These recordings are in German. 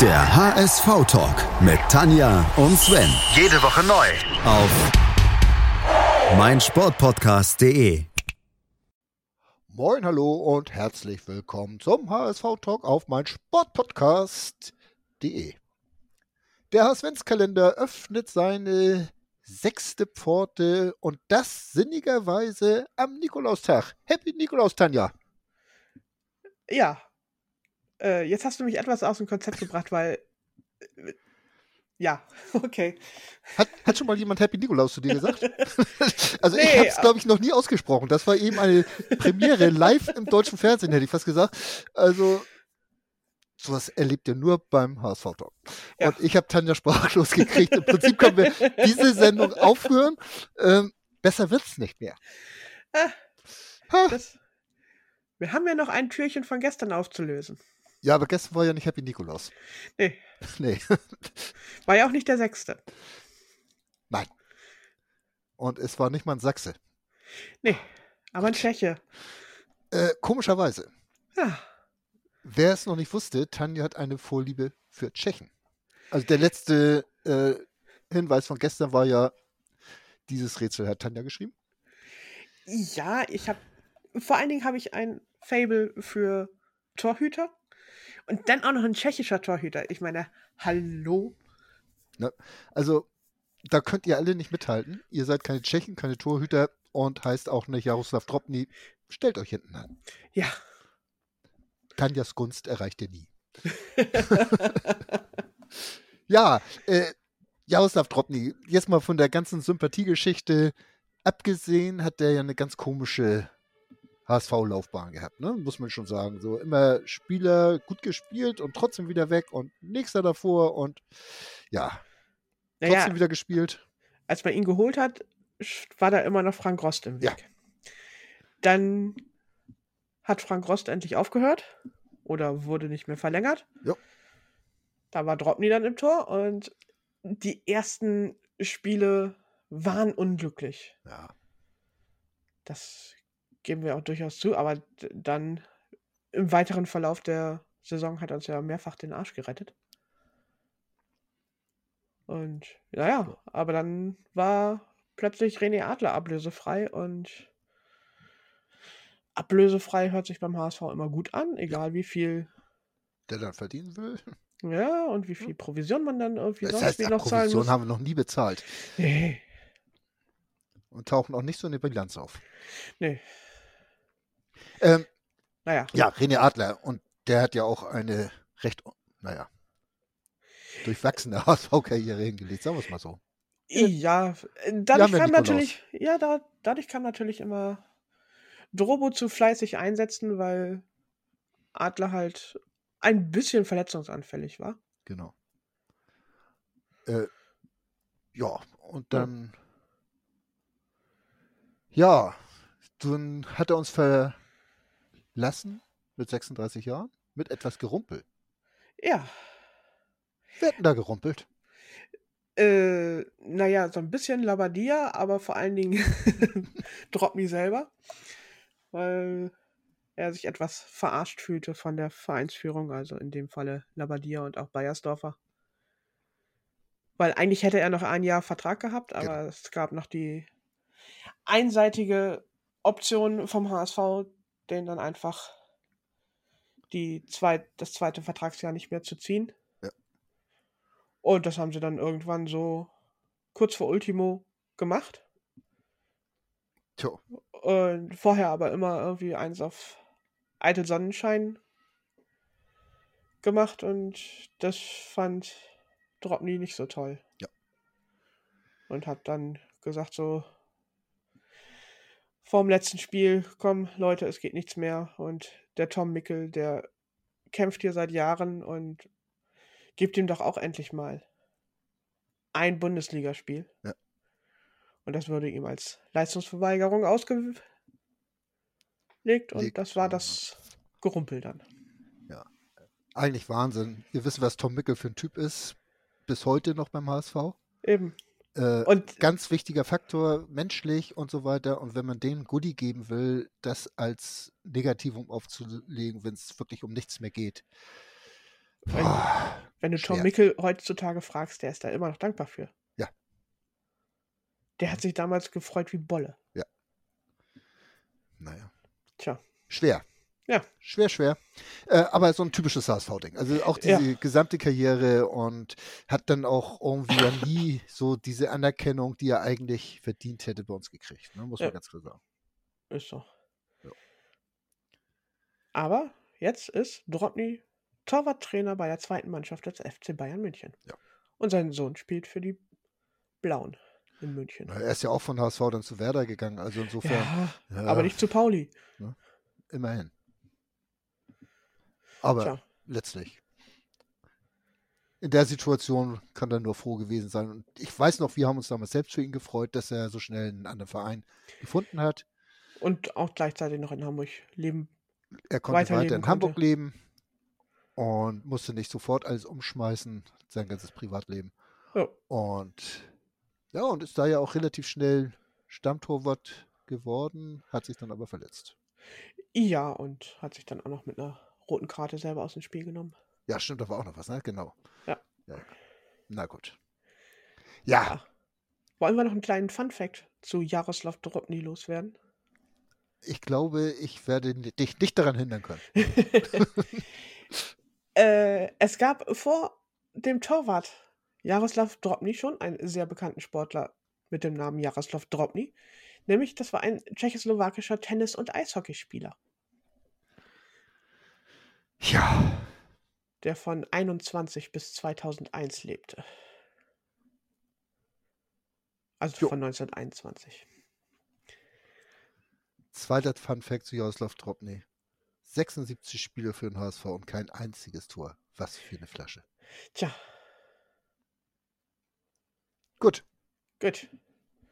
Der HSV-Talk mit Tanja und Sven. Jede Woche neu. Auf meinsportpodcast.de. Moin, hallo und herzlich willkommen zum HSV-Talk auf meinsportpodcast.de. Der HSV-Kalender öffnet seine sechste Pforte und das sinnigerweise am Nikolaustag. Happy Nikolaus, Tanja. Ja. Äh, jetzt hast du mich etwas aus dem Konzept gebracht, weil. Äh, ja, okay. Hat, hat schon mal jemand Happy Nikolaus zu dir gesagt? also Nee, ich habe es, äh, glaube ich, noch nie ausgesprochen. Das war eben eine Premiere live im deutschen Fernsehen, hätte ich fast gesagt. Also sowas erlebt ihr nur beim HSV-Talk. Ja. Und ich habe Tanja sprachlos gekriegt. Im Prinzip können wir diese Sendung aufhören. Ähm, besser wird's nicht mehr. Ah, das, wir haben ja noch ein Türchen von gestern aufzulösen. Ja, aber gestern war ja nicht Happy Nikolaus. Nee, Nee, war ja auch nicht der sechste. nein. Und es war nicht mal ein Sachse. Nee, aber ein Tscheche. Äh, komischerweise. Ja, Wer es noch nicht wusste, Tanja hat eine Vorliebe für Tschechen. Also der letzte äh, Hinweis von gestern war ja, dieses Rätsel hat Tanja geschrieben. ja ich habe. Vor allen Dingen habe ich ein Fable für Torhüter. Und dann auch noch ein tschechischer Torhüter. Ich meine, hallo? Ne? Also da könnt ihr alle nicht mithalten. Ihr seid keine Tschechen, keine Torhüter und heißt auch nicht Jaroslav Dropny. Stellt euch hinten an. Ja. Tanjas Gunst erreicht ihr nie. Ja, äh, Jaroslav Dropny, jetzt mal von der ganzen Sympathiegeschichte abgesehen, hat der ja eine ganz komische HSV-Laufbahn gehabt, ne? Muss man schon sagen. So immer Spieler gut gespielt und trotzdem wieder weg und nächster davor und ja, trotzdem Naja, wieder gespielt. als man ihn geholt hat, war da immer noch Frank Rost im Weg. Ja. Dann hat Frank Rost endlich aufgehört oder wurde nicht mehr verlängert. Jo. Da war Dropny dann im Tor und die ersten Spiele waren unglücklich. Ja. Das geben wir auch durchaus zu, aber dann im weiteren Verlauf der Saison hat uns ja mehrfach den Arsch gerettet. Und naja, aber dann war plötzlich René Adler ablösefrei und ablösefrei hört sich beim HSV immer gut an, egal wie viel, Der dann verdienen will. ja, und wie viel Provision man dann irgendwie Das sonst heißt, wie noch zahlen Provision muss. haben wir noch nie bezahlt Nee, und tauchen auch nicht so in der Bilanz auf. nee, Ähm, naja. Ja, René Adler. Und der hat ja auch eine recht, naja, durchwachsene HSV-Karriere hingelegt, sagen wir es mal so. Ja, dadurch ja kam natürlich, ja, da, dadurch kam natürlich immer Drobo zu fleißig einsetzen, weil Adler halt ein bisschen verletzungsanfällig war. Genau. Äh, ja, und dann, ja, dann hat er uns verlassen mit 36 Jahren, mit etwas Gerumpel. Ja, Wer hat denn da gerumpelt? äh, naja, so ein bisschen Labadia, aber vor allen Dingen Dropny selber, weil er sich etwas verarscht fühlte von der Vereinsführung, also in dem Falle Labadia und auch Bayersdorfer. Weil eigentlich hätte er noch ein Jahr Vertrag gehabt, aber Genau. es gab noch die einseitige Option vom HSV, den dann einfach die zweit, das zweite Vertragsjahr nicht mehr zu ziehen. Ja. Und das haben sie dann irgendwann so kurz vor Ultimo gemacht. Tja, Und vorher aber immer irgendwie eins auf Eitel Sonnenschein gemacht und das fand Dropny nicht so toll. Ja. Und hat dann gesagt so vorm letzten Spiel, komm Leute, es geht nichts mehr und der Tom Mickel, der kämpft hier seit Jahren und gibt ihm doch auch endlich mal ein Bundesligaspiel. Ja. Und das wurde ihm als Leistungsverweigerung ausgelegt und Legt, das war ja. das Gerumpel dann. eigentlich Wahnsinn. Ihr wisst, was Tom Mickel für ein Typ ist. Bis heute noch beim HSV. Eben. Äh, Und ganz wichtiger Faktor, menschlich und so weiter. Und wenn man denen Goodie geben will, das als Negativum aufzulegen, wenn es wirklich um nichts mehr geht. wenn, Boah, Wenn du Tom Schwer. Mickel heutzutage fragst, der ist da immer noch dankbar für. Ja. Der hat sich damals gefreut wie Bolle. Naja. Tja. Schwer. Ja. Schwer, schwer. Äh, aber so ein typisches HSV-Ding. Also auch diese Ja. gesamte Karriere und hat dann auch irgendwie ja nie so diese Anerkennung, die er eigentlich verdient hätte, bei uns gekriegt. Ne? Muss man Ja. ganz klar sagen. Ist so. Ja. Aber jetzt ist Drobny Torwarttrainer bei der zweiten Mannschaft des FC Bayern München. Ja. Und sein Sohn spielt für die Blauen in München. Na, Er ist ja auch von HSV dann zu Werder gegangen. Also insofern, aber nicht zu Pauli. immerhin. Aber Tja. letztlich. In der Situation kann er nur froh gewesen sein. Und ich weiß noch, wir haben uns damals selbst für ihn gefreut, dass er so schnell einen anderen Verein gefunden hat. Und auch gleichzeitig noch in Hamburg leben. Er konnte weiter in Hamburg konnte. leben und musste nicht sofort alles umschmeißen, sein ganzes Privatleben. Ja. Und ja, und ist da ja auch relativ schnell Stammtorwart geworden, hat sich dann aber verletzt. Ja, und hat sich dann auch noch mit einer roten Karte selber aus dem Spiel genommen. Ja, stimmt, da war auch noch was, ne? Genau. Ja. ja. Na gut. Ja, Ja. Wollen wir noch einen kleinen Fun-Fact zu Jaroslav Drobny loswerden? ich glaube, ich werde dich nicht daran hindern können. äh, es gab vor dem Torwart Jaroslav Drobny schon einen sehr bekannten Sportler mit dem Namen Jaroslav Drobny. Nämlich, das war ein tschechoslowakischer Tennis- und Eishockeyspieler, Ja, der von 21 bis 2001 lebte. Also Jo. von 1921. zweiter Fun Fact zu Jaroslav Drobny. 76 Spiele für den HSV und kein einziges Tor. Was für eine Flasche. Tja, Gut, gut.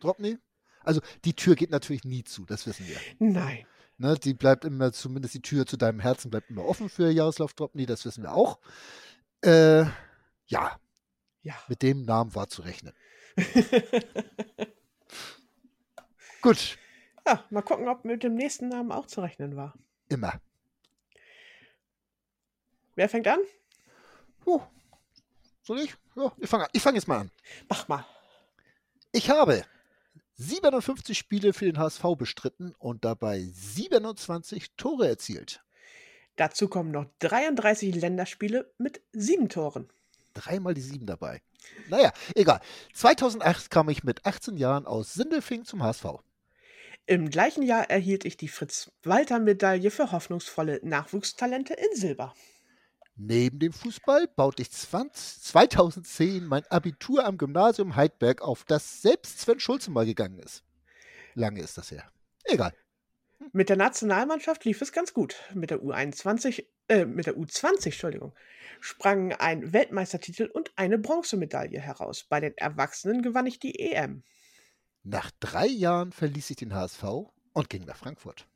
Drobny. Also die Tür geht natürlich nie zu, das wissen wir. Nein. Ne, die bleibt immer, zumindest die Tür zu deinem Herzen bleibt immer offen für Jaroslav Drobny, das wissen wir auch. Äh, ja, Ja. mit dem Namen war zu rechnen. Gut, ja, mal gucken, ob mit dem nächsten Namen auch zu rechnen war. immer. Wer fängt an? Oh, soll ich? Ja, ich fange fang jetzt mal an. Mach mal. Ich habe 57 Spiele für den HSV bestritten und dabei 27 Tore erzielt. Dazu kommen noch 33 Länderspiele mit sieben Toren. Dreimal die sieben dabei. Naja, egal. 2008 kam ich mit 18 Jahren aus Sindelfing zum HSV. Im gleichen Jahr erhielt ich die Fritz-Walter-Medaille für hoffnungsvolle Nachwuchstalente in Silber. Neben dem Fußball baute ich 20, 2010 mein Abitur am Gymnasium Heidberg auf, das selbst Sven Schulze mal gegangen ist. Lange ist das her. Egal. Mit der Nationalmannschaft lief es ganz gut. Mit der U21, äh, mit der U20, Entschuldigung, sprangen ein Weltmeistertitel und eine Bronzemedaille heraus. Bei den Erwachsenen gewann ich die EM. Nach drei Jahren verließ ich den HSV und ging nach Frankfurt.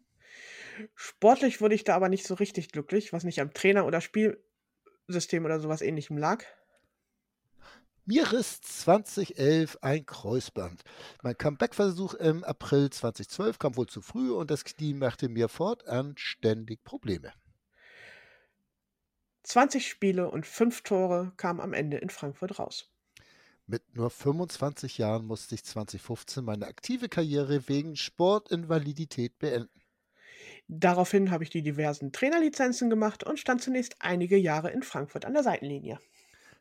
Sportlich wurde ich da aber nicht so richtig glücklich, was nicht am Trainer oder Spielsystem oder sowas ähnlichem lag. Mir riss 2011 ein Kreuzband. Mein Comeback-Versuch im April 2012 kam wohl zu früh und das Knie machte mir fortan ständig Probleme. 20 Spiele und 5 Tore kamen am Ende in Frankfurt raus. Mit nur 25 Jahren musste ich 2015 meine aktive Karriere wegen Sportinvalidität beenden. Daraufhin habe ich die diversen Trainerlizenzen gemacht und stand zunächst einige Jahre in Frankfurt an der Seitenlinie.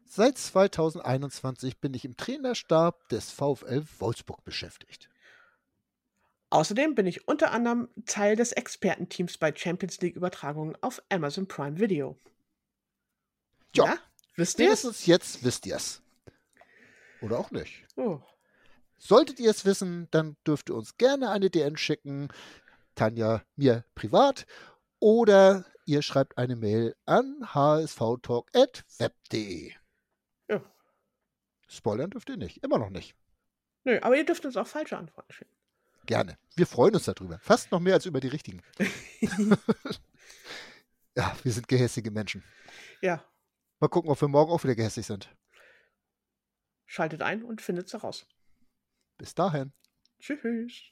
Seit 2021 bin ich im Trainerstab des VfL Wolfsburg beschäftigt. Außerdem bin ich unter anderem Teil des Expertenteams bei Champions League Übertragungen auf Amazon Prime Video. Ja, wisst ihr es? Jetzt wisst ihr es. Oder auch nicht. Oh. Solltet ihr es wissen, dann dürft ihr uns gerne eine DN schicken. Tanja mir privat. Oder ihr schreibt eine Mail an hsvtalk.web.de. Ja. Spoilern dürft ihr nicht. Immer noch nicht. Nö, aber ihr dürft uns auch falsche Antworten schicken. Gerne. Wir freuen uns darüber. Fast noch mehr als über die richtigen. ja, wir sind gehässige Menschen. Ja, Mal gucken, ob wir morgen auch wieder gehässig sind. schaltet ein und findet's heraus. Bis dahin. Tschüss.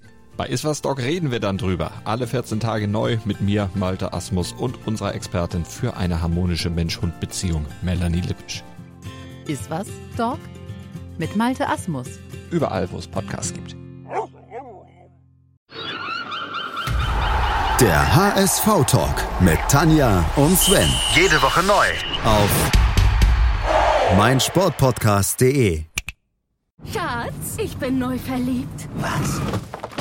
Bei Iswas Dog reden wir dann drüber. Alle 14 Tage neu mit mir, Malte Asmus und unserer Expertin für eine harmonische Mensch-Hund-Beziehung, Melanie Lippisch. Iswas Dog? Mit Malte Asmus. Überall, wo es Podcasts gibt. Der HSV-Talk mit Tanja und Sven. Jede Woche neu. Auf meinsportpodcast.de. Schatz, ich bin neu verliebt. Was?